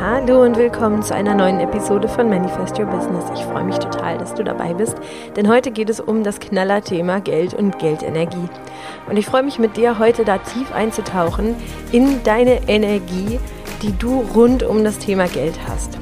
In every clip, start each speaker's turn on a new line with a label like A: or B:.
A: Hallo und willkommen zu einer neuen Episode von Manifest Your Business. Ich freue mich total, dass du dabei bist, denn heute geht es um das Knallerthema Geld und Geldenergie. Und ich freue mich mit dir heute da tief einzutauchen in deine Energie, die du rund um das Thema Geld hast.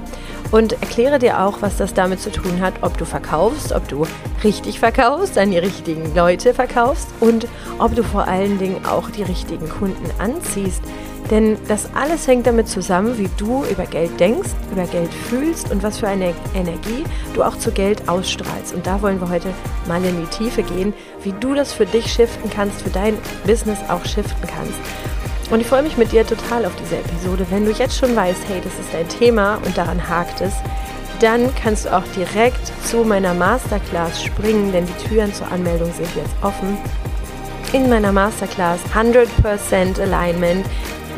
A: Und erkläre dir auch, was das damit zu tun hat, ob du verkaufst, ob du richtig verkaufst, an die richtigen Leute verkaufst und ob du vor allen Dingen auch die richtigen Kunden anziehst denn das alles hängt damit zusammen, wie du über Geld denkst, über Geld fühlst und was für eine Energie du auch zu Geld ausstrahlst. Und da wollen wir heute mal in die Tiefe gehen, wie du das für dich shiften kannst, für dein Business auch shiften kannst. Und ich freue mich mit dir total auf diese Episode. Wenn du jetzt schon weißt, hey, das ist dein Thema und daran hakt es, dann kannst du auch direkt zu meiner Masterclass springen, denn die Türen zur Anmeldung sind jetzt offen. In meiner Masterclass 100% Alignment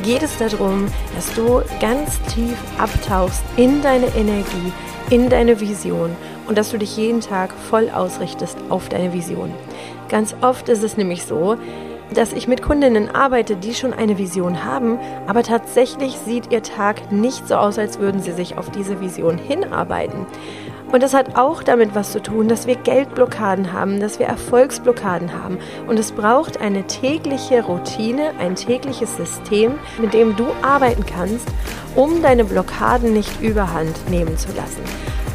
A: geht es darum, dass du ganz tief abtauchst in deine Energie, in deine Vision und dass du dich jeden Tag voll ausrichtest auf deine Vision. Ganz oft ist es nämlich so, dass ich mit Kundinnen arbeite, die schon eine Vision haben, aber tatsächlich sieht ihr Tag nicht so aus, als würden sie sich auf diese Vision hinarbeiten. Und das hat auch damit was zu tun, dass wir Geldblockaden haben, dass wir Erfolgsblockaden haben. Und es braucht eine tägliche Routine, ein tägliches System, mit dem du arbeiten kannst, um deine Blockaden nicht überhand nehmen zu lassen.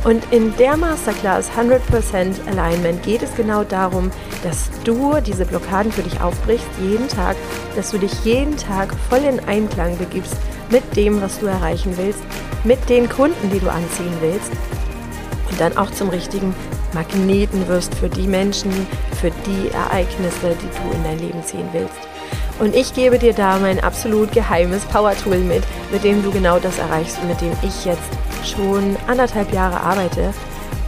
A: Und in der Masterclass 100% Alignment geht es genau darum, dass du diese Blockaden für dich aufbrichst, jeden Tag, dass du dich jeden Tag voll in Einklang begibst mit dem, was du erreichen willst, mit den Kunden, die du anziehen willst und dann auch zum richtigen Magneten wirst für die Menschen, für die Ereignisse, die du in dein Leben ziehen willst. Und ich gebe dir da mein absolut geheimes Power-Tool mit, mit dem du genau das erreichst und mit dem ich jetzt schon anderthalb Jahre arbeite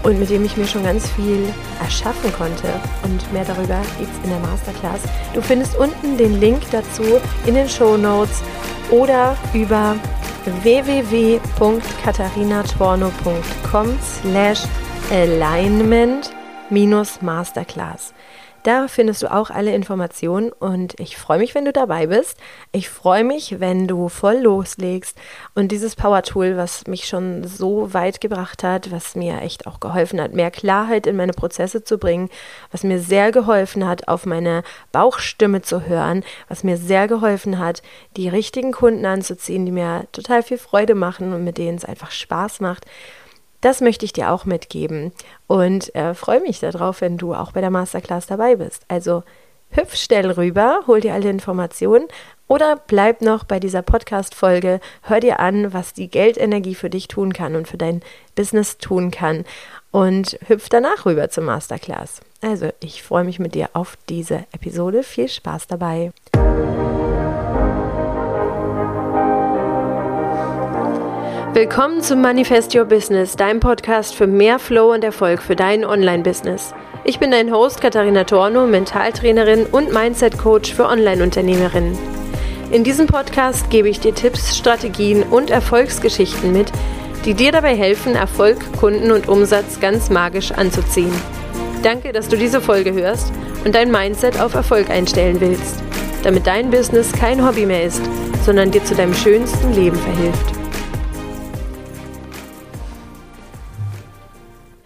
A: und mit dem ich mir schon ganz viel erschaffen konnte. Und mehr darüber gibt es in der Masterclass. Du findest unten den Link dazu in den Show Notes oder über www.katharinatorno.com slash alignment masterclass. Da findest du auch alle Informationen und ich freue mich, wenn du dabei bist. Ich freue mich, wenn du voll loslegst und dieses Power Tool, was mich schon so weit gebracht hat, was mir echt auch geholfen hat, mehr Klarheit in meine Prozesse zu bringen, was mir sehr geholfen hat, auf meine Bauchstimme zu hören, was mir sehr geholfen hat, die richtigen Kunden anzuziehen, die mir total viel Freude machen und mit denen es einfach Spaß macht. Das möchte ich dir auch mitgeben und äh, freue mich darauf, wenn du auch bei der Masterclass dabei bist. Also hüpf schnell rüber, hol dir alle Informationen oder bleib noch bei dieser Podcast-Folge, hör dir an, was die Geldenergie für dich tun kann und für dein Business tun kann und hüpf danach rüber zur Masterclass. Also, ich freue mich mit dir auf diese Episode. Viel Spaß dabei. Willkommen zum Manifest Your Business, deinem Podcast für mehr Flow und Erfolg für dein Online-Business. Ich bin dein Host Katharina Torno, Mentaltrainerin und Mindset-Coach für Online-Unternehmerinnen. In diesem Podcast gebe ich dir Tipps, Strategien und Erfolgsgeschichten mit, die dir dabei helfen, Erfolg, Kunden und Umsatz ganz magisch anzuziehen. Danke, dass du diese Folge hörst und dein Mindset auf Erfolg einstellen willst, damit dein Business kein Hobby mehr ist, sondern dir zu deinem schönsten Leben verhilft.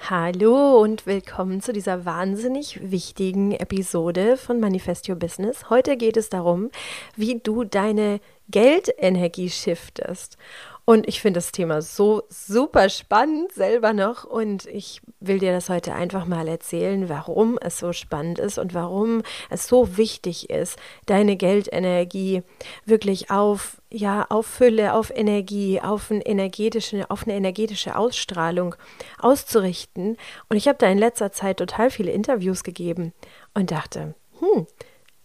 A: Hallo und willkommen zu dieser wahnsinnig wichtigen Episode von Manifest Your Business. Heute geht es darum, wie du deine Geldenergie shiftest. Und ich finde das Thema so super spannend selber noch und ich will dir das heute einfach mal erzählen, warum es so spannend ist und warum es so wichtig ist, deine Geldenergie wirklich auf ja, auf Fülle, auf Energie, auf, ein energetische, auf eine energetische Ausstrahlung auszurichten. Und ich habe da in letzter Zeit total viele Interviews gegeben und dachte, hm,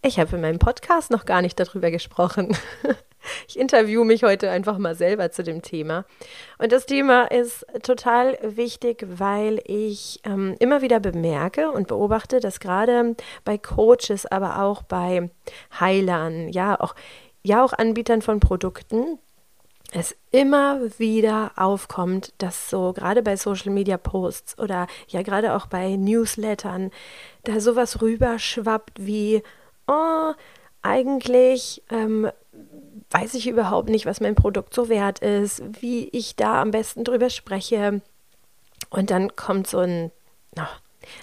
A: ich habe in meinem Podcast noch gar nicht darüber gesprochen. Ich interviewe mich heute einfach mal selber zu dem Thema. Und das Thema ist total wichtig, weil ich ähm, immer wieder bemerke und beobachte, dass gerade bei Coaches, aber auch bei Heilern, ja, auch, ja, auch Anbietern von Produkten, es immer wieder aufkommt, dass so gerade bei Social Media Posts oder ja gerade auch bei Newslettern da sowas rüberschwappt wie, oh, eigentlich ähm, weiß ich überhaupt nicht, was mein Produkt so wert ist, wie ich da am besten drüber spreche. Und dann kommt so ein,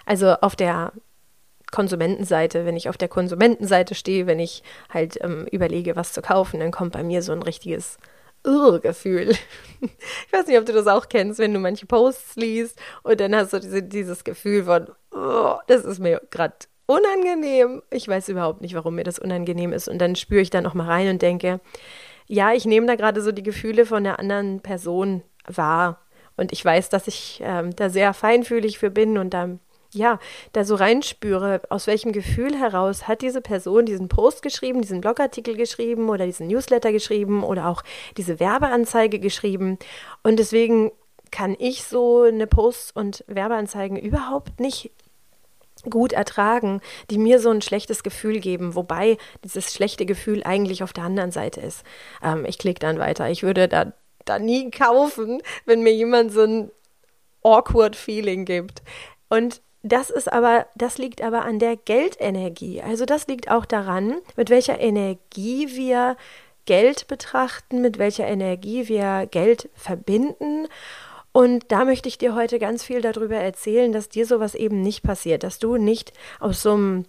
A: also auf der Konsumentenseite, wenn ich auf der Konsumentenseite stehe, wenn ich halt ähm, überlege, was zu kaufen, dann kommt bei mir so ein richtiges Gefühl. Ich weiß nicht, ob du das auch kennst, wenn du manche Posts liest und dann hast du diese, dieses Gefühl von, oh, das ist mir gerade unangenehm. Ich weiß überhaupt nicht, warum mir das unangenehm ist. Und dann spüre ich da noch mal rein und denke, ja, ich nehme da gerade so die Gefühle von der anderen Person wahr. Und ich weiß, dass ich ähm, da sehr feinfühlig für bin und da ja, da so reinspüre, aus welchem Gefühl heraus hat diese Person diesen Post geschrieben, diesen Blogartikel geschrieben oder diesen Newsletter geschrieben oder auch diese Werbeanzeige geschrieben. Und deswegen kann ich so eine Posts und Werbeanzeigen überhaupt nicht gut ertragen, die mir so ein schlechtes Gefühl geben, wobei dieses schlechte Gefühl eigentlich auf der anderen Seite ist. Ähm, ich klicke dann weiter. Ich würde da, da nie kaufen, wenn mir jemand so ein awkward Feeling gibt. Und das ist aber, das liegt aber an der Geldenergie. Also das liegt auch daran, mit welcher Energie wir Geld betrachten, mit welcher Energie wir Geld verbinden. Und da möchte ich dir heute ganz viel darüber erzählen, dass dir sowas eben nicht passiert, dass du nicht aus so einem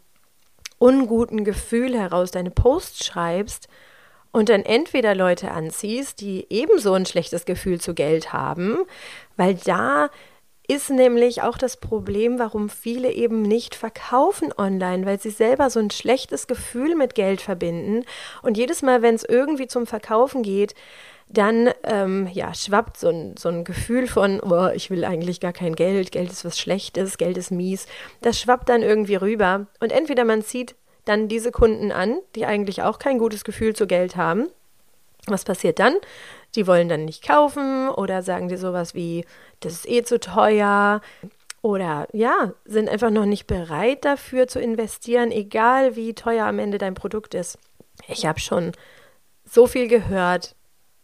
A: unguten Gefühl heraus deine Posts schreibst und dann entweder Leute anziehst, die ebenso ein schlechtes Gefühl zu Geld haben, weil da ist nämlich auch das Problem, warum viele eben nicht verkaufen online, weil sie selber so ein schlechtes Gefühl mit Geld verbinden. Und jedes Mal, wenn es irgendwie zum Verkaufen geht, dann ähm, ja, schwappt so ein, so ein Gefühl von, oh, ich will eigentlich gar kein Geld, Geld ist was Schlechtes, Geld ist mies. Das schwappt dann irgendwie rüber. Und entweder man zieht dann diese Kunden an, die eigentlich auch kein gutes Gefühl zu Geld haben. Was passiert dann? Die wollen dann nicht kaufen oder sagen dir sowas wie, das ist eh zu teuer. Oder ja, sind einfach noch nicht bereit dafür zu investieren, egal wie teuer am Ende dein Produkt ist. Ich habe schon so viel gehört,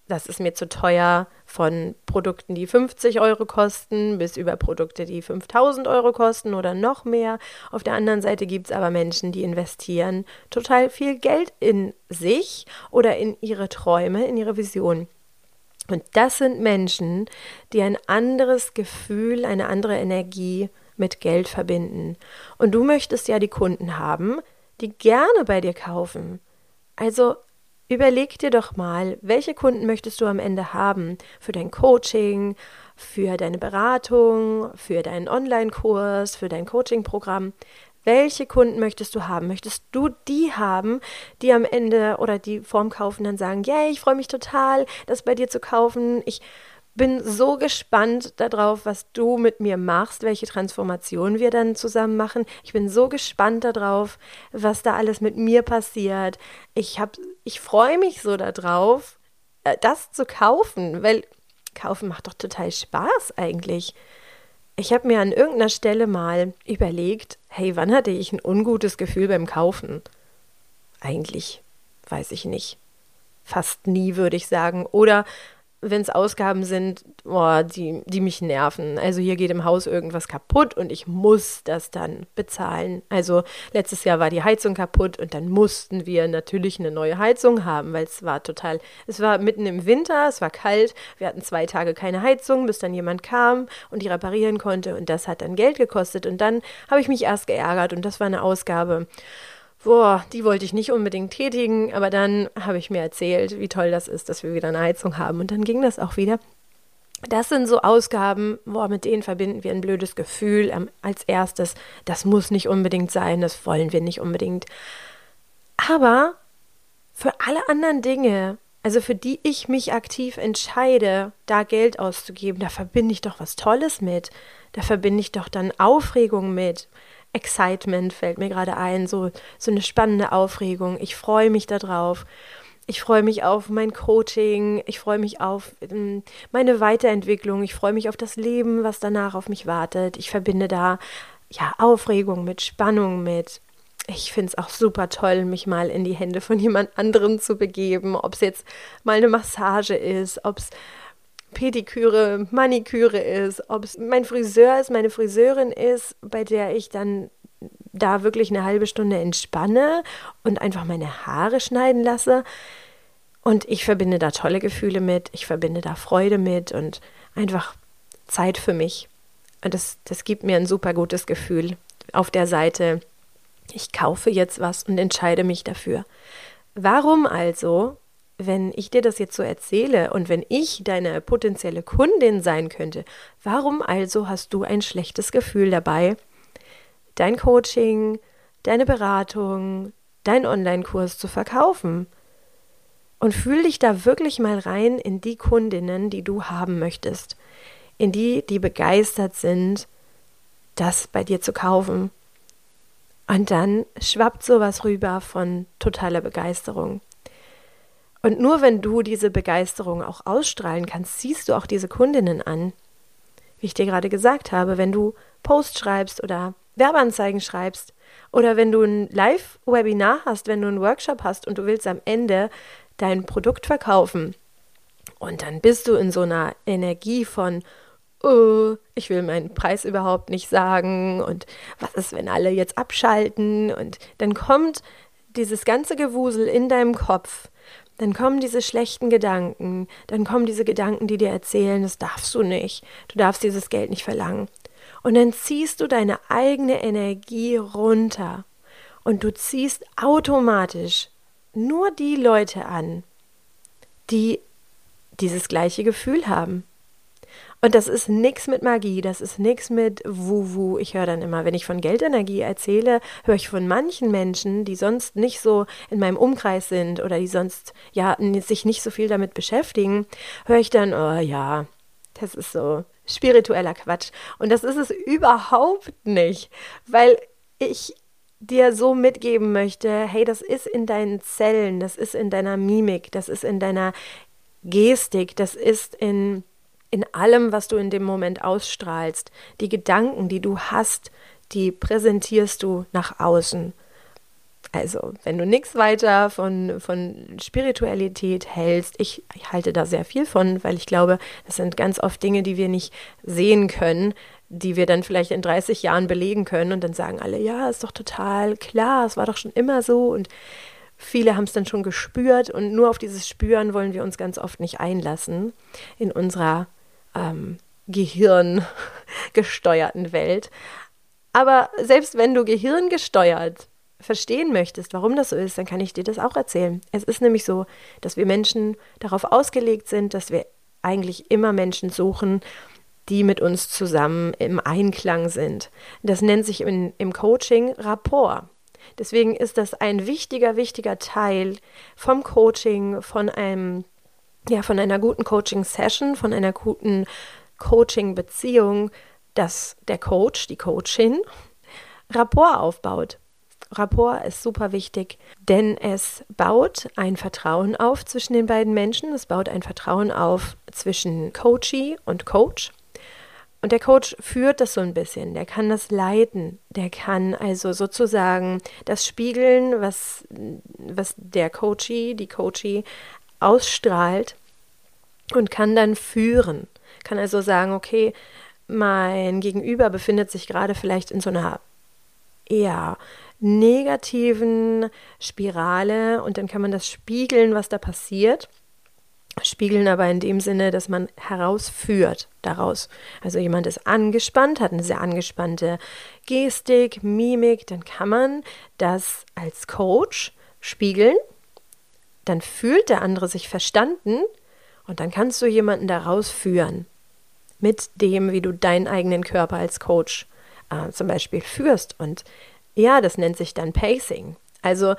A: das ist mir zu teuer, von Produkten, die 50 Euro kosten, bis über Produkte, die 5000 Euro kosten oder noch mehr. Auf der anderen Seite gibt es aber Menschen, die investieren total viel Geld in sich oder in ihre Träume, in ihre Vision. Und das sind Menschen, die ein anderes Gefühl, eine andere Energie mit Geld verbinden. Und du möchtest ja die Kunden haben, die gerne bei dir kaufen. Also überleg dir doch mal, welche Kunden möchtest du am Ende haben für dein Coaching, für deine Beratung, für deinen Online-Kurs, für dein Coaching-Programm. Welche Kunden möchtest du haben? Möchtest du die haben, die am Ende oder die vorm Kaufen dann sagen, yay, ich freue mich total, das bei dir zu kaufen. Ich bin so gespannt darauf, was du mit mir machst, welche Transformation wir dann zusammen machen. Ich bin so gespannt darauf, was da alles mit mir passiert. Ich ich freue mich so darauf, äh, das zu kaufen, weil kaufen macht doch total Spaß eigentlich. Ich habe mir an irgendeiner Stelle mal überlegt, hey, wann hatte ich ein ungutes Gefühl beim Kaufen? Eigentlich weiß ich nicht. Fast nie, würde ich sagen. Oder wenn es Ausgaben sind, oh, die, die mich nerven. Also hier geht im Haus irgendwas kaputt und ich muss das dann bezahlen. Also letztes Jahr war die Heizung kaputt und dann mussten wir natürlich eine neue Heizung haben, weil es war total, es war mitten im Winter, es war kalt, wir hatten zwei Tage keine Heizung, bis dann jemand kam und die reparieren konnte und das hat dann Geld gekostet und dann habe ich mich erst geärgert und das war eine Ausgabe boah, die wollte ich nicht unbedingt tätigen, aber dann habe ich mir erzählt, wie toll das ist, dass wir wieder eine Heizung haben und dann ging das auch wieder. Das sind so Ausgaben, boah, mit denen verbinden wir ein blödes Gefühl ähm, als erstes. Das muss nicht unbedingt sein, das wollen wir nicht unbedingt. Aber für alle anderen Dinge, also für die ich mich aktiv entscheide, da Geld auszugeben, da verbinde ich doch was Tolles mit. Da verbinde ich doch dann Aufregung mit. Excitement fällt mir gerade ein, so, so eine spannende Aufregung. Ich freue mich darauf. Ich freue mich auf mein Coaching, ich freue mich auf ähm, meine Weiterentwicklung, ich freue mich auf das Leben, was danach auf mich wartet. Ich verbinde da ja Aufregung mit Spannung mit. Ich finde es auch super toll, mich mal in die Hände von jemand anderem zu begeben, ob es jetzt mal eine Massage ist, ob es Pediküre, Maniküre ist, ob es mein Friseur ist, meine Friseurin ist, bei der ich dann da wirklich eine halbe Stunde entspanne und einfach meine Haare schneiden lasse. Und ich verbinde da tolle Gefühle mit, ich verbinde da Freude mit und einfach Zeit für mich. Und das, das gibt mir ein super gutes Gefühl auf der Seite, ich kaufe jetzt was und entscheide mich dafür. Warum also, wenn ich dir das jetzt so erzähle und wenn ich deine potenzielle Kundin sein könnte, warum also hast du ein schlechtes Gefühl dabei, dein Coaching, deine Beratung, dein Online-Kurs zu verkaufen? Und fühl dich da wirklich mal rein in die Kundinnen, die du haben möchtest, in die, die begeistert sind, das bei dir zu kaufen. Und dann schwappt sowas rüber von totaler Begeisterung. Und nur wenn du diese Begeisterung auch ausstrahlen kannst, siehst du auch diese Kundinnen an. Wie ich dir gerade gesagt habe, wenn du Post schreibst oder Werbeanzeigen schreibst oder wenn du ein Live-Webinar hast, wenn du einen Workshop hast und du willst am Ende dein Produkt verkaufen. Und dann bist du in so einer Energie von, oh, ich will meinen Preis überhaupt nicht sagen und was ist, wenn alle jetzt abschalten und dann kommt dieses ganze Gewusel in deinem Kopf dann kommen diese schlechten Gedanken, dann kommen diese Gedanken, die dir erzählen, das darfst du nicht, du darfst dieses Geld nicht verlangen. Und dann ziehst du deine eigene Energie runter und du ziehst automatisch nur die Leute an, die dieses gleiche Gefühl haben. Und das ist nichts mit Magie, das ist nichts mit Wu-Wu. Ich höre dann immer, wenn ich von Geldenergie erzähle, höre ich von manchen Menschen, die sonst nicht so in meinem Umkreis sind oder die sonst ja sich nicht so viel damit beschäftigen, höre ich dann, oh ja, das ist so spiritueller Quatsch. Und das ist es überhaupt nicht, weil ich dir so mitgeben möchte, hey, das ist in deinen Zellen, das ist in deiner Mimik, das ist in deiner Gestik, das ist in in allem, was du in dem Moment ausstrahlst. Die Gedanken, die du hast, die präsentierst du nach außen. Also, wenn du nichts weiter von, von Spiritualität hältst, ich, ich halte da sehr viel von, weil ich glaube, das sind ganz oft Dinge, die wir nicht sehen können, die wir dann vielleicht in 30 Jahren belegen können und dann sagen alle, ja, ist doch total klar, es war doch schon immer so und viele haben es dann schon gespürt und nur auf dieses Spüren wollen wir uns ganz oft nicht einlassen in unserer ähm, gehirngesteuerten Welt. Aber selbst wenn du gehirngesteuert verstehen möchtest, warum das so ist, dann kann ich dir das auch erzählen. Es ist nämlich so, dass wir Menschen darauf ausgelegt sind, dass wir eigentlich immer Menschen suchen, die mit uns zusammen im Einklang sind. Das nennt sich in, im Coaching Rapport. Deswegen ist das ein wichtiger, wichtiger Teil vom Coaching, von einem ja, von einer guten Coaching-Session, von einer guten Coaching-Beziehung, dass der Coach, die Coachin, Rapport aufbaut. Rapport ist super wichtig, denn es baut ein Vertrauen auf zwischen den beiden Menschen. Es baut ein Vertrauen auf zwischen Coachee und Coach. Und der Coach führt das so ein bisschen, der kann das leiten, der kann also sozusagen das spiegeln, was, was der Coachee, die Coachee ausstrahlt und kann dann führen. Kann also sagen, okay, mein Gegenüber befindet sich gerade vielleicht in so einer eher negativen Spirale und dann kann man das spiegeln, was da passiert. Spiegeln aber in dem Sinne, dass man herausführt daraus. Also jemand ist angespannt, hat eine sehr angespannte Gestik, Mimik, dann kann man das als Coach spiegeln dann fühlt der andere sich verstanden und dann kannst du jemanden daraus führen mit dem, wie du deinen eigenen Körper als Coach äh, zum Beispiel führst. Und ja, das nennt sich dann Pacing. Also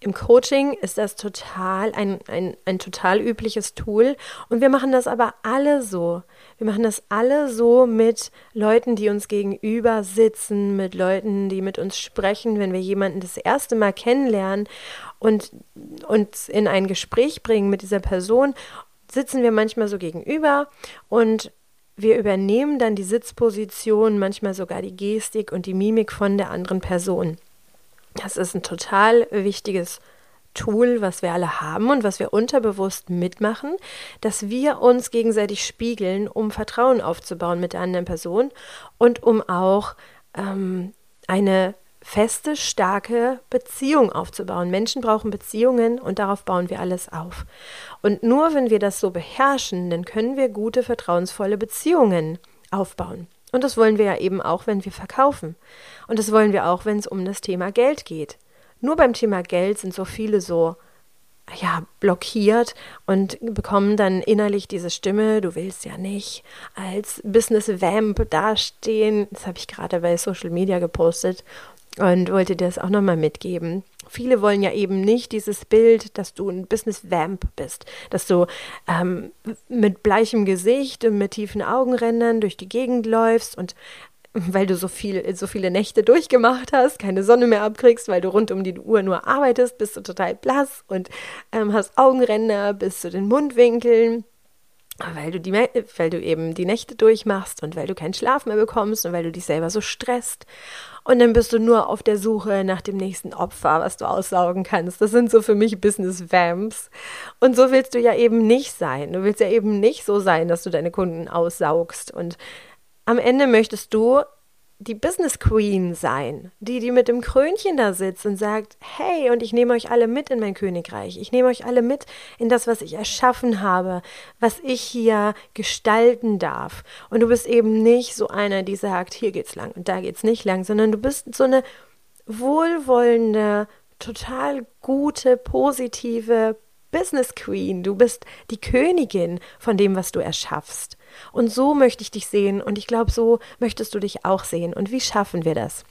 A: im Coaching ist das total ein, ein, ein total übliches Tool und wir machen das aber alle so. Wir machen das alle so mit Leuten, die uns gegenüber sitzen, mit Leuten, die mit uns sprechen, wenn wir jemanden das erste Mal kennenlernen und uns in ein Gespräch bringen mit dieser Person, sitzen wir manchmal so gegenüber und wir übernehmen dann die Sitzposition, manchmal sogar die Gestik und die Mimik von der anderen Person. Das ist ein total wichtiges Tool, was wir alle haben und was wir unterbewusst mitmachen, dass wir uns gegenseitig spiegeln, um Vertrauen aufzubauen mit der anderen Person und um auch ähm, eine feste, starke Beziehung aufzubauen. Menschen brauchen Beziehungen und darauf bauen wir alles auf. Und nur wenn wir das so beherrschen, dann können wir gute, vertrauensvolle Beziehungen aufbauen. Und das wollen wir ja eben auch, wenn wir verkaufen. Und das wollen wir auch, wenn es um das Thema Geld geht. Nur beim Thema Geld sind so viele so ja, blockiert und bekommen dann innerlich diese Stimme, du willst ja nicht als Business Vamp dastehen. Das habe ich gerade bei Social Media gepostet und wollte dir das auch nochmal mitgeben. Viele wollen ja eben nicht dieses Bild, dass du ein Business Vamp bist, dass du ähm, mit bleichem Gesicht und mit tiefen Augenrändern durch die Gegend läufst und weil du so viel, so viele Nächte durchgemacht hast, keine Sonne mehr abkriegst, weil du rund um die Uhr nur arbeitest, bist du total blass und ähm, hast Augenränder bis zu den Mundwinkeln weil du, die, weil du eben die Nächte durchmachst und weil du keinen Schlaf mehr bekommst und weil du dich selber so stresst. Und dann bist du nur auf der Suche nach dem nächsten Opfer, was du aussaugen kannst. Das sind so für mich Business Vamps. Und so willst du ja eben nicht sein. Du willst ja eben nicht so sein, dass du deine Kunden aussaugst. Und am Ende möchtest du die Business Queen sein, die, die mit dem Krönchen da sitzt und sagt, hey, und ich nehme euch alle mit in mein Königreich. Ich nehme euch alle mit in das, was ich erschaffen habe, was ich hier gestalten darf. Und du bist eben nicht so einer, die sagt, hier geht's lang und da geht's nicht lang, sondern du bist so eine wohlwollende, total gute, positive Business Queen. Du bist die Königin von dem, was du erschaffst. Und so möchte ich dich sehen und ich glaube, so möchtest du dich auch sehen. Und wie schaffen wir das?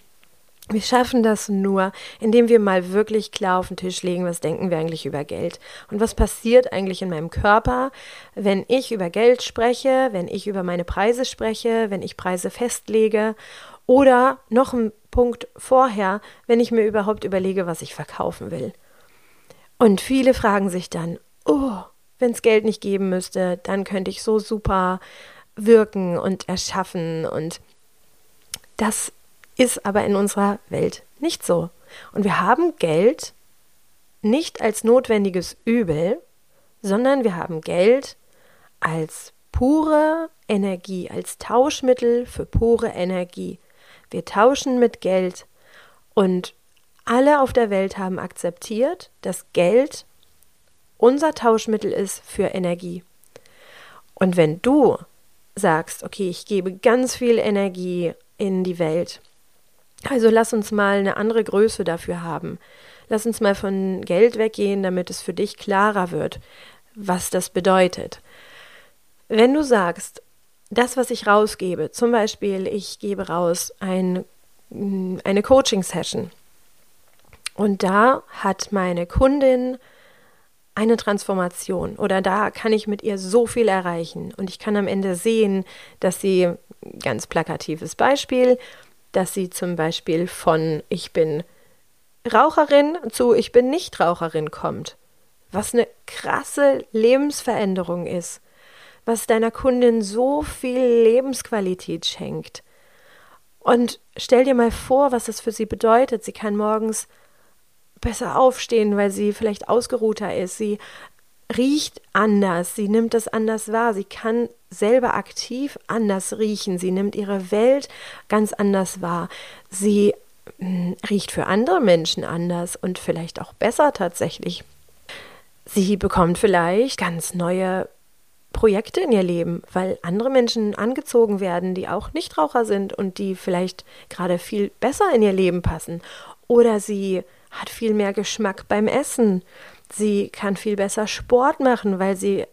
A: Wir schaffen das nur, indem wir mal wirklich klar auf den Tisch legen, was denken wir eigentlich über Geld und was passiert eigentlich in meinem Körper, wenn ich über Geld spreche, wenn ich über meine Preise spreche, wenn ich Preise festlege oder noch ein Punkt vorher, wenn ich mir überhaupt überlege, was ich verkaufen will. Und viele fragen sich dann, oh, wenn es Geld nicht geben müsste, dann könnte ich so super wirken und erschaffen. Und das ist aber in unserer Welt nicht so. Und wir haben Geld nicht als notwendiges Übel, sondern wir haben Geld als pure Energie, als Tauschmittel für pure Energie. Wir tauschen mit Geld und alle auf der Welt haben akzeptiert, dass Geld unser Tauschmittel ist für Energie. Und wenn du sagst, okay, ich gebe ganz viel Energie in die Welt, also lass uns mal eine andere Größe dafür haben. Lass uns mal von Geld weggehen, damit es für dich klarer wird, was das bedeutet. Wenn du sagst, das, was ich rausgebe, zum Beispiel, ich gebe raus ein, eine Coaching-Session und da hat meine Kundin eine Transformation oder da kann ich mit ihr so viel erreichen und ich kann am Ende sehen, dass sie, ganz plakatives Beispiel, dass sie zum Beispiel von ich bin Raucherin zu ich bin Nichtraucherin kommt. Was eine krasse Lebensveränderung ist, was deiner Kundin so viel Lebensqualität schenkt. Und stell dir mal vor, was das für sie bedeutet. Sie kann morgens besser aufstehen, weil sie vielleicht ausgeruhter ist. Sie riecht anders, sie nimmt das anders wahr, sie kann selber aktiv anders riechen, sie nimmt ihre Welt ganz anders wahr. Sie hm, riecht für andere Menschen anders und vielleicht auch besser tatsächlich. Sie bekommt vielleicht ganz neue Projekte in ihr Leben, weil andere Menschen angezogen werden, die auch Nichtraucher sind und die vielleicht gerade viel besser in ihr Leben passen. Oder sie hat viel mehr Geschmack beim Essen. Sie kann viel besser Sport machen, weil sie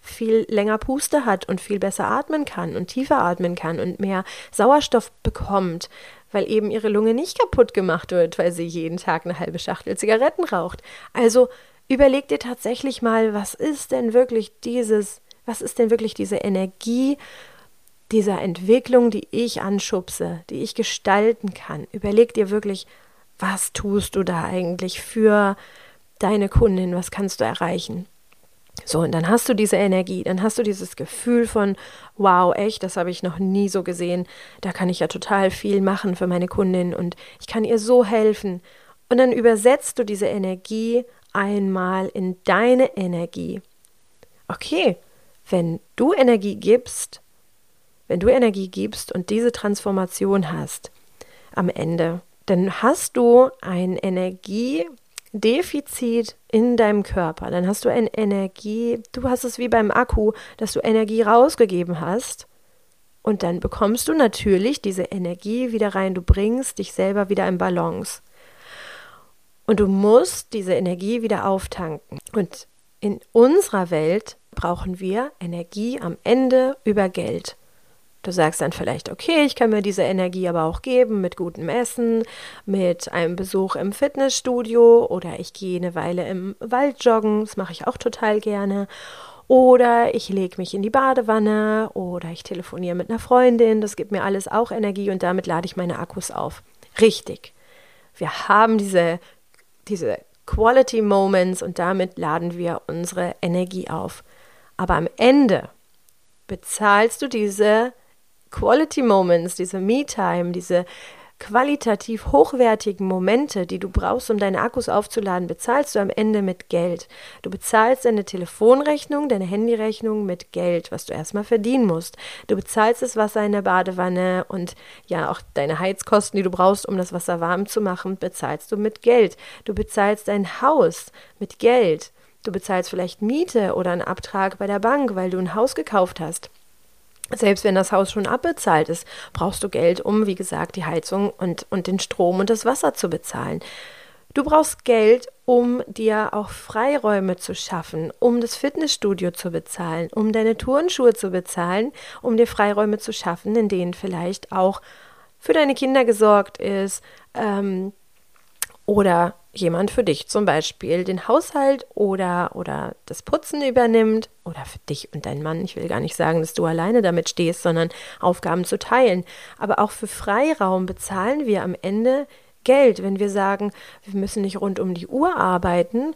A: viel länger Puste hat und viel besser atmen kann und tiefer atmen kann und mehr Sauerstoff bekommt, weil eben ihre Lunge nicht kaputt gemacht wird, weil sie jeden Tag eine halbe Schachtel Zigaretten raucht. Also überleg dir tatsächlich mal, was ist denn wirklich dieses, was ist denn wirklich diese Energie dieser Entwicklung, die ich anschubse, die ich gestalten kann. Überleg dir wirklich, was tust du da eigentlich für deine Kundin, was kannst du erreichen. So, und dann hast du diese Energie, dann hast du dieses Gefühl von, wow, echt, das habe ich noch nie so gesehen, da kann ich ja total viel machen für meine Kundin und ich kann ihr so helfen. Und dann übersetzt du diese Energie einmal in deine Energie. Okay, wenn du Energie gibst, wenn du Energie gibst und diese Transformation hast, am Ende dann hast du ein Energiedefizit in deinem Körper. Dann hast du ein Energie, du hast es wie beim Akku, dass du Energie rausgegeben hast. Und dann bekommst du natürlich diese Energie wieder rein. Du bringst dich selber wieder in Balance. Und du musst diese Energie wieder auftanken. Und in unserer Welt brauchen wir Energie am Ende über Geld. Du sagst dann vielleicht, okay, ich kann mir diese Energie aber auch geben mit gutem Essen, mit einem Besuch im Fitnessstudio oder ich gehe eine Weile im Wald joggen, das mache ich auch total gerne. Oder ich lege mich in die Badewanne oder ich telefoniere mit einer Freundin, das gibt mir alles auch Energie und damit lade ich meine Akkus auf. Richtig. Wir haben diese diese Quality Moments und damit laden wir unsere Energie auf. Aber am Ende bezahlst du diese Quality Moments, diese Me-Time, diese qualitativ hochwertigen Momente, die du brauchst, um deine Akkus aufzuladen, bezahlst du am Ende mit Geld. Du bezahlst deine Telefonrechnung, deine Handyrechnung mit Geld, was du erstmal verdienen musst. Du bezahlst das Wasser in der Badewanne und ja, auch deine Heizkosten, die du brauchst, um das Wasser warm zu machen, bezahlst du mit Geld. Du bezahlst dein Haus mit Geld. Du bezahlst vielleicht Miete oder einen Abtrag bei der Bank, weil du ein Haus gekauft hast. Selbst wenn das Haus schon abbezahlt ist, brauchst du Geld, um, wie gesagt, die Heizung und, und den Strom und das Wasser zu bezahlen. Du brauchst Geld, um dir auch Freiräume zu schaffen, um das Fitnessstudio zu bezahlen, um deine Turnschuhe zu bezahlen, um dir Freiräume zu schaffen, in denen vielleicht auch für deine Kinder gesorgt ist ähm, oder jemand für dich zum Beispiel den Haushalt oder, oder das Putzen übernimmt oder für dich und deinen Mann. Ich will gar nicht sagen, dass du alleine damit stehst, sondern Aufgaben zu teilen. Aber auch für Freiraum bezahlen wir am Ende Geld, wenn wir sagen, wir müssen nicht rund um die Uhr arbeiten,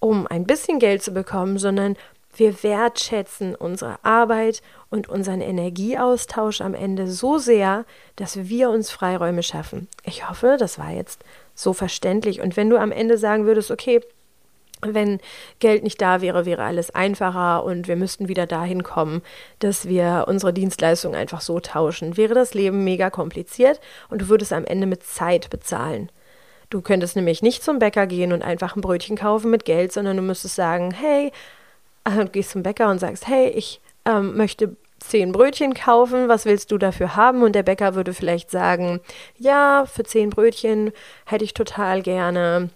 A: um ein bisschen Geld zu bekommen, sondern wir wertschätzen unsere Arbeit und unseren Energieaustausch am Ende so sehr, dass wir uns Freiräume schaffen. Ich hoffe, das war jetzt so verständlich. Und wenn du am Ende sagen würdest, okay, wenn Geld nicht da wäre, wäre alles einfacher und wir müssten wieder dahin kommen, dass wir unsere Dienstleistungen einfach so tauschen, wäre das Leben mega kompliziert und du würdest am Ende mit Zeit bezahlen. Du könntest nämlich nicht zum Bäcker gehen und einfach ein Brötchen kaufen mit Geld, sondern du müsstest sagen, hey, äh, du gehst zum Bäcker und sagst, hey, ich ähm, möchte zehn Brötchen kaufen, was willst du dafür haben? Und der Bäcker würde vielleicht sagen, ja, für zehn Brötchen hätte ich total gerne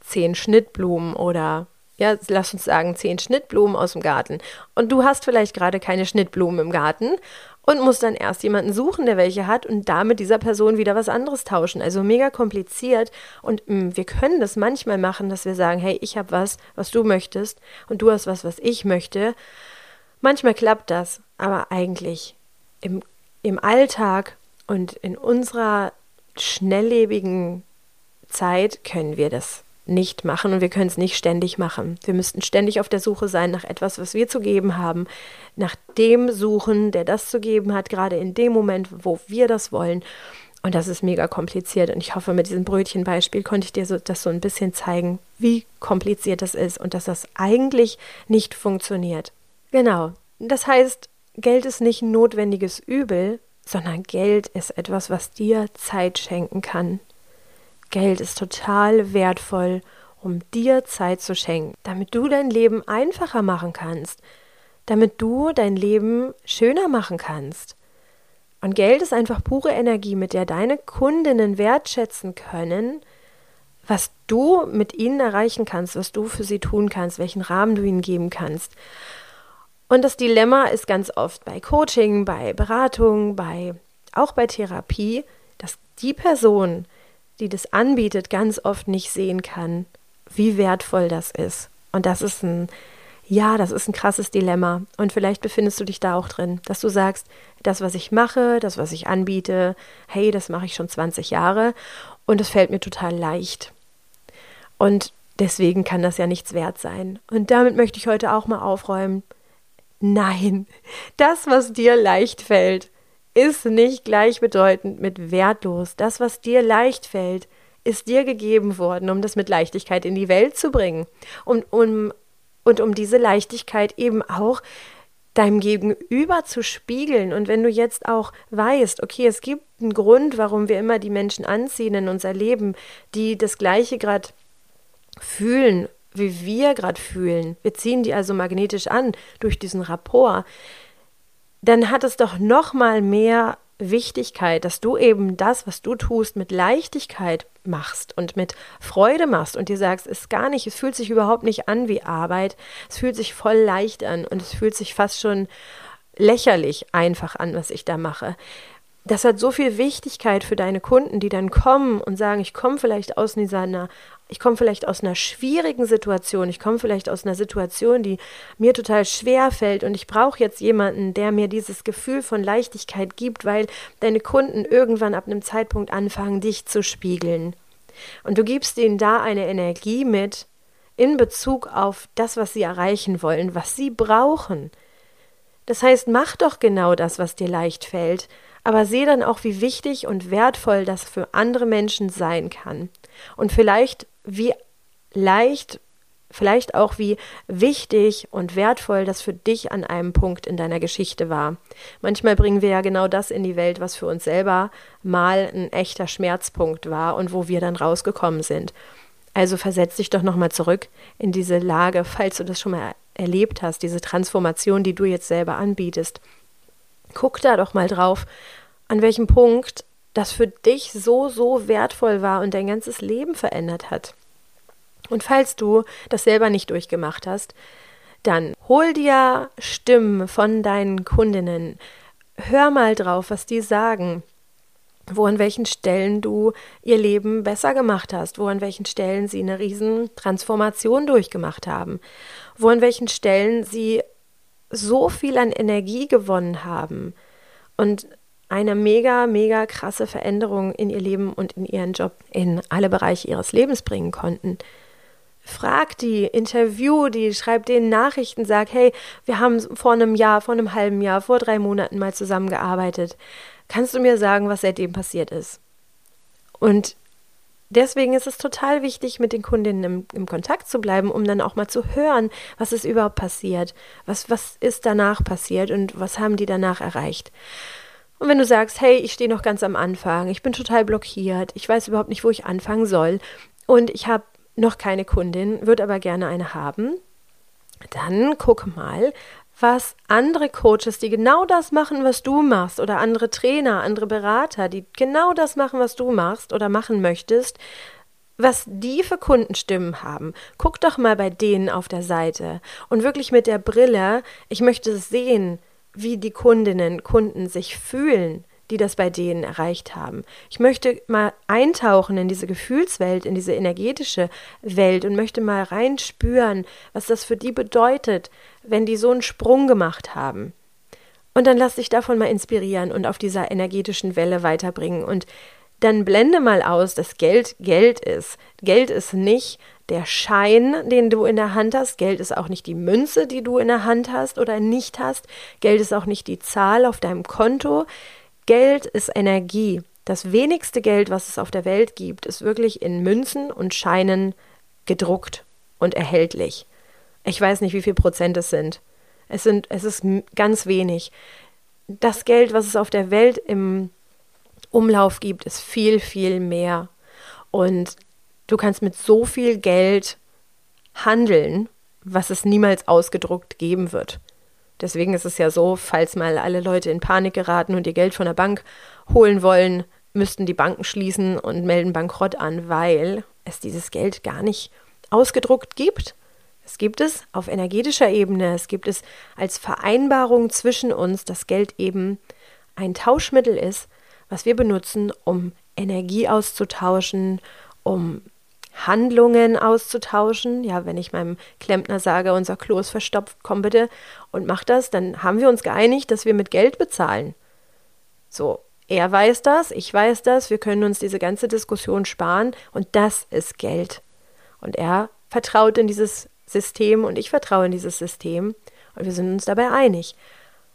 A: zehn Schnittblumen oder ja, lass uns sagen, zehn Schnittblumen aus dem Garten. Und du hast vielleicht gerade keine Schnittblumen im Garten und musst dann erst jemanden suchen, der welche hat und damit dieser Person wieder was anderes tauschen. Also mega kompliziert. Und mh, mm, wir können das manchmal machen, dass wir sagen, hey, ich habe was, was du möchtest und du hast was, was ich möchte. Manchmal klappt das, aber eigentlich im, im Alltag und in unserer schnelllebigen Zeit können wir das nicht machen und wir können es nicht ständig machen. Wir müssten ständig auf der Suche sein nach etwas, was wir zu geben haben, nach dem suchen, der das zu geben hat, gerade in dem Moment, wo wir das wollen. Und das ist mega kompliziert. Und ich hoffe, mit diesem Brötchenbeispiel konnte ich dir so, das so ein bisschen zeigen, wie kompliziert das ist und dass das eigentlich nicht funktioniert. Genau. Das heißt, Geld ist nicht ein notwendiges Übel, sondern Geld ist etwas, was dir Zeit schenken kann. Geld ist total wertvoll, um dir Zeit zu schenken, damit du dein Leben einfacher machen kannst, damit du dein Leben schöner machen kannst. Und Geld ist einfach pure Energie, mit der deine Kundinnen wertschätzen können, was du mit ihnen erreichen kannst, was du für sie tun kannst, welchen Rahmen du ihnen geben kannst. Und das Dilemma ist ganz oft bei Coaching, bei Beratung, bei auch bei Therapie, dass die Person, die das anbietet, ganz oft nicht sehen kann, wie wertvoll das ist. Und das ist ein, ja, das ist ein krasses Dilemma. Und vielleicht befindest du dich da auch drin, dass du sagst, das, was ich mache, das, was ich anbiete, hey, das mache ich schon 20 Jahre und es fällt mir total leicht. Und deswegen kann das ja nichts wert sein. Und damit möchte ich heute auch mal aufräumen. Nein, das, was dir leicht fällt, ist nicht gleichbedeutend mit wertlos. Das, was dir leicht fällt, ist dir gegeben worden, um das mit Leichtigkeit in die Welt zu bringen. Und um, und um diese Leichtigkeit eben auch deinem Gegenüber zu spiegeln. Und wenn du jetzt auch weißt, okay, es gibt einen Grund, warum wir immer die Menschen anziehen in unser Leben, die das Gleiche gerade fühlen, wie wir gerade fühlen. Wir ziehen die also magnetisch an durch diesen Rapport. Dann hat es doch noch mal mehr Wichtigkeit, dass du eben das, was du tust, mit Leichtigkeit machst und mit Freude machst und dir sagst, es ist gar nicht, es fühlt sich überhaupt nicht an wie Arbeit, es fühlt sich voll leicht an und es fühlt sich fast schon lächerlich einfach an, was ich da mache das hat so viel Wichtigkeit für deine Kunden, die dann kommen und sagen, ich komme vielleicht aus dieser, ich komme vielleicht aus einer schwierigen Situation, ich komme vielleicht aus einer Situation, die mir total schwer fällt und ich brauche jetzt jemanden, der mir dieses Gefühl von Leichtigkeit gibt, weil deine Kunden irgendwann ab einem Zeitpunkt anfangen, dich zu spiegeln. Und du gibst ihnen da eine Energie mit in Bezug auf das, was sie erreichen wollen, was sie brauchen. Das heißt, mach doch genau das, was dir leicht fällt aber sehe dann auch, wie wichtig und wertvoll das für andere Menschen sein kann. Und vielleicht wie leicht, vielleicht auch wie wichtig und wertvoll das für dich an einem Punkt in deiner Geschichte war. Manchmal bringen wir ja genau das in die Welt, was für uns selber mal ein echter Schmerzpunkt war und wo wir dann rausgekommen sind. Also versetz dich doch nochmal zurück in diese Lage, falls du das schon mal erlebt hast, diese Transformation, die du jetzt selber anbietest. Guck da doch mal drauf, an welchem Punkt das für dich so, so wertvoll war und dein ganzes Leben verändert hat. Und falls du das selber nicht durchgemacht hast, dann hol dir Stimmen von deinen Kundinnen. Hör mal drauf, was die sagen. Wo an welchen Stellen du ihr Leben besser gemacht hast, wo an welchen Stellen sie eine riesen Transformation durchgemacht haben, wo an welchen Stellen sie so viel an Energie gewonnen haben und eine mega, mega krasse Veränderung in ihr Leben und in ihren Job in alle Bereiche ihres Lebens bringen konnten. Frag die, interview die, schreib denen Nachrichten, sag, hey, wir haben vor einem Jahr, vor einem halben Jahr, vor drei Monaten mal zusammengearbeitet. Kannst du mir sagen, was seitdem passiert ist? Und deswegen ist es total wichtig, mit den Kundinnen im, im, Kontakt zu bleiben, um dann auch mal zu hören, was ist überhaupt passiert, was, was ist danach passiert und was haben die danach erreicht. Und wenn du sagst, hey, ich stehe noch ganz am Anfang, ich bin total blockiert, ich weiß überhaupt nicht, wo ich anfangen soll und ich habe noch keine Kundin, würde aber gerne eine haben, dann guck mal, was andere Coaches, die genau das machen, was du machst, oder andere Trainer, andere Berater, die genau das machen, was du machst oder machen möchtest, was die für Kundenstimmen haben. Guck doch mal bei denen auf der Seite und wirklich mit der Brille, ich möchte sehen, wie die Kundinnen, Kunden sich fühlen, die das bei denen erreicht haben. Ich möchte mal eintauchen in diese Gefühlswelt, in diese energetische Welt und möchte mal reinspüren, was das für die bedeutet, wenn die so einen Sprung gemacht haben. Und dann lass dich davon mal inspirieren und auf dieser energetischen Welle weiterbringen. Und dann blende mal aus, dass Geld Geld ist. Geld ist nicht der Schein, den du in der Hand hast. Geld ist auch nicht die Münze, die du in der Hand hast oder nicht hast. Geld ist auch nicht die Zahl auf deinem Konto. Geld ist Energie. Das wenigste Geld, was es auf der Welt gibt, ist wirklich in Münzen und Scheinen gedruckt und erhältlich. Ich weiß nicht, wie viel Prozent es sind. Es sind, es ist ganz wenig. Das Geld, was es auf der Welt im Umlauf gibt, ist viel, viel mehr. Und du kannst mit so viel Geld handeln, was es niemals ausgedruckt geben wird. Deswegen ist es ja so, falls mal alle Leute in Panik geraten und ihr Geld von der Bank holen wollen, müssten die Banken schließen und melden Bankrott an, weil es dieses Geld gar nicht ausgedruckt gibt. Es gibt es auf energetischer Ebene, es gibt es als Vereinbarung zwischen uns, dass Geld eben ein Tauschmittel ist, was wir benutzen, um Energie auszutauschen, um Handlungen auszutauschen. Ja, wenn ich meinem Klempner sage, unser Klo ist verstopft, komm bitte und mach das, dann haben wir uns geeinigt, dass wir mit Geld bezahlen. So, er weiß das, ich weiß das, wir können uns diese ganze Diskussion sparen und das ist Geld. Und er vertraut in dieses System und ich vertraue in dieses System und wir sind uns dabei einig.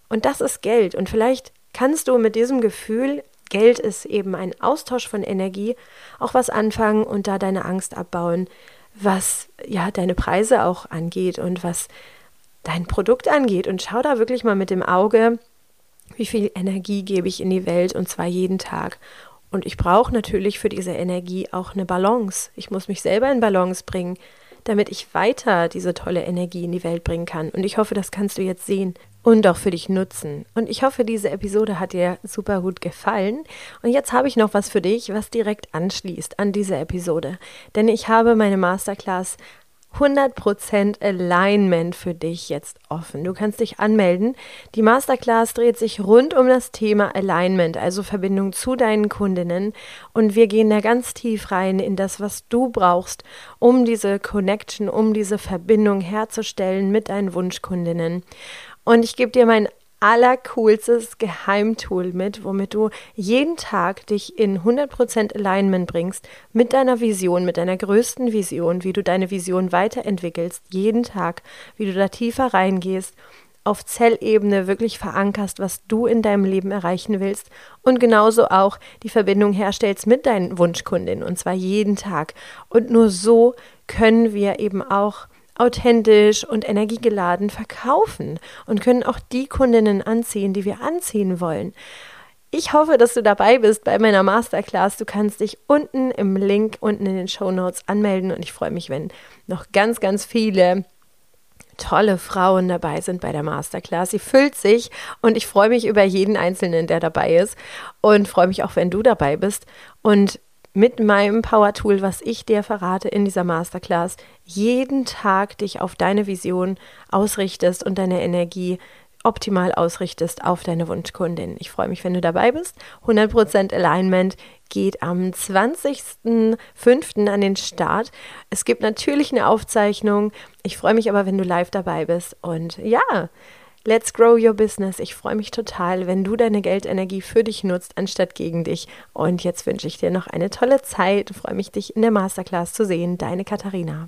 A: Und das ist Geld. Und vielleicht kannst du mit diesem Gefühl Geld ist eben ein Austausch von Energie, auch was anfangen und da deine Angst abbauen, was ja deine Preise auch angeht und was dein Produkt angeht und schau da wirklich mal mit dem Auge, wie viel Energie gebe ich in die Welt und zwar jeden Tag. Und ich brauche natürlich für diese Energie auch eine Balance. Ich muss mich selber in Balance bringen, damit ich weiter diese tolle Energie in die Welt bringen kann. Und ich hoffe, das kannst du jetzt sehen und auch für dich nutzen. Und ich hoffe, diese Episode hat dir super gut gefallen. Und jetzt habe ich noch was für dich, was direkt anschließt an diese Episode. Denn ich habe meine Masterclass 100% Alignment für dich jetzt offen. Du kannst dich anmelden. Die Masterclass dreht sich rund um das Thema Alignment, also Verbindung zu deinen Kundinnen. Und wir gehen da ganz tief rein in das, was du brauchst, um diese Connection, um diese Verbindung herzustellen mit deinen Wunschkundinnen. Und ich gebe dir mein allercoolstes Geheimtool mit, womit du jeden Tag dich in 100% Alignment bringst mit deiner Vision, mit deiner größten Vision, wie du deine Vision weiterentwickelst, jeden Tag, wie du da tiefer reingehst, auf Zellebene wirklich verankerst, was du in deinem Leben erreichen willst und genauso auch die Verbindung herstellst mit deinen Wunschkundinnen und zwar jeden Tag. Und nur so können wir eben auch authentisch und energiegeladen verkaufen und können auch die Kundinnen anziehen, die wir anziehen wollen. Ich hoffe, dass du dabei bist bei meiner Masterclass. Du kannst dich unten im Link unten in den Show Notes anmelden und ich freue mich, wenn noch ganz, ganz viele tolle Frauen dabei sind bei der Masterclass. Sie füllt sich und ich freue mich über jeden Einzelnen, der dabei ist und freue mich auch, wenn du dabei bist. Und mit meinem Power Tool, was ich dir verrate in dieser Masterclass, jeden Tag dich auf deine Vision ausrichtest und deine Energie optimal ausrichtest auf deine Wunschkundin. Ich freue mich, wenn du dabei bist. 100% Alignment geht am 20.05. an den Start. Es gibt natürlich eine Aufzeichnung. Ich freue mich aber, wenn du live dabei bist. Und ja, Let's grow your business. Ich freue mich total, wenn du deine Geldenergie für dich nutzt, anstatt gegen dich. Und jetzt wünsche ich dir noch eine tolle Zeit. Ich freue mich, dich in der Masterclass zu sehen. Deine Katharina.